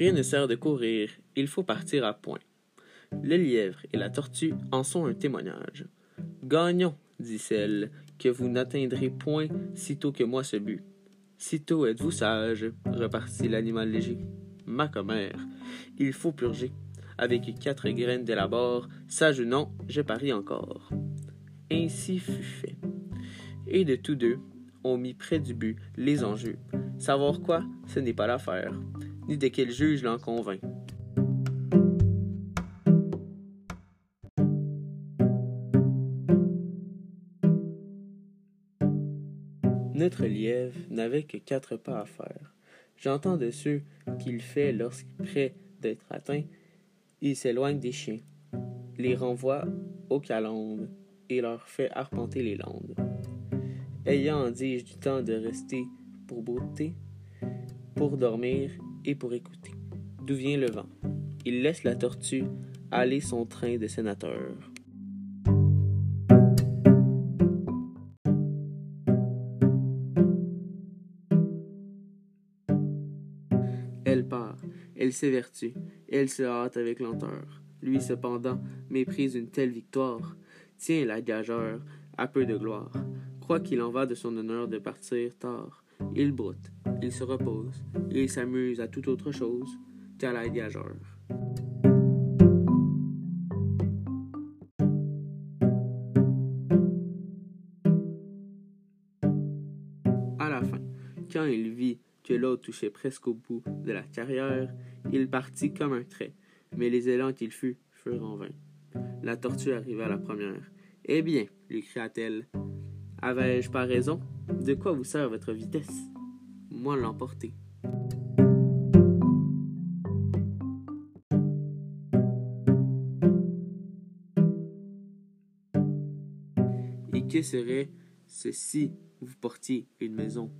Rien ne sert de courir, il faut partir à point. Le lièvre et la tortue en sont un témoignage. Gagnons, dit celle, que vous n'atteindrez point sitôt que moi ce but. Sitôt êtes-vous sage, repartit l'animal léger. Ma commère, il faut purger. Avec quatre graines d'élabore, sage ou non, je parie encore. Ainsi fut fait. Et de tous deux, on mit près du but les enjeux. Savoir quoi, ce n'est pas l'affaire, ni de quel juge l'en convainc. Notre lièvre n'avait que quatre pas à faire. J'entends de ceux qu'il fait lorsqu'près d'être atteint, il s'éloigne des chiens, les renvoie aux calendes et leur fait arpenter les landes. Ayant, dis-je, du temps de rester pour brouter, pour dormir et pour écouter. D'où vient le vent? Il laisse la tortue aller son train de sénateur. Elle part, elle s'évertue, elle se hâte avec lenteur. Lui, cependant, méprise une telle victoire. Tiens, la gageure, à peu de gloire. Croit qu'il en va de son honneur de partir tard. Il broute, il se repose, il s'amuse à toute autre chose qu'à la gageure. À la fin, quand il vit que l'autre touchait presque au bout de la carrière, il partit comme un trait, mais les élans qu'il fut furent en vain. La tortue arriva à la première. Eh bien, lui cria-t-elle, avais-je pas raison? De quoi vous sert votre vitesse? Moi l'emporter. Et que serait ce si vous portiez une maison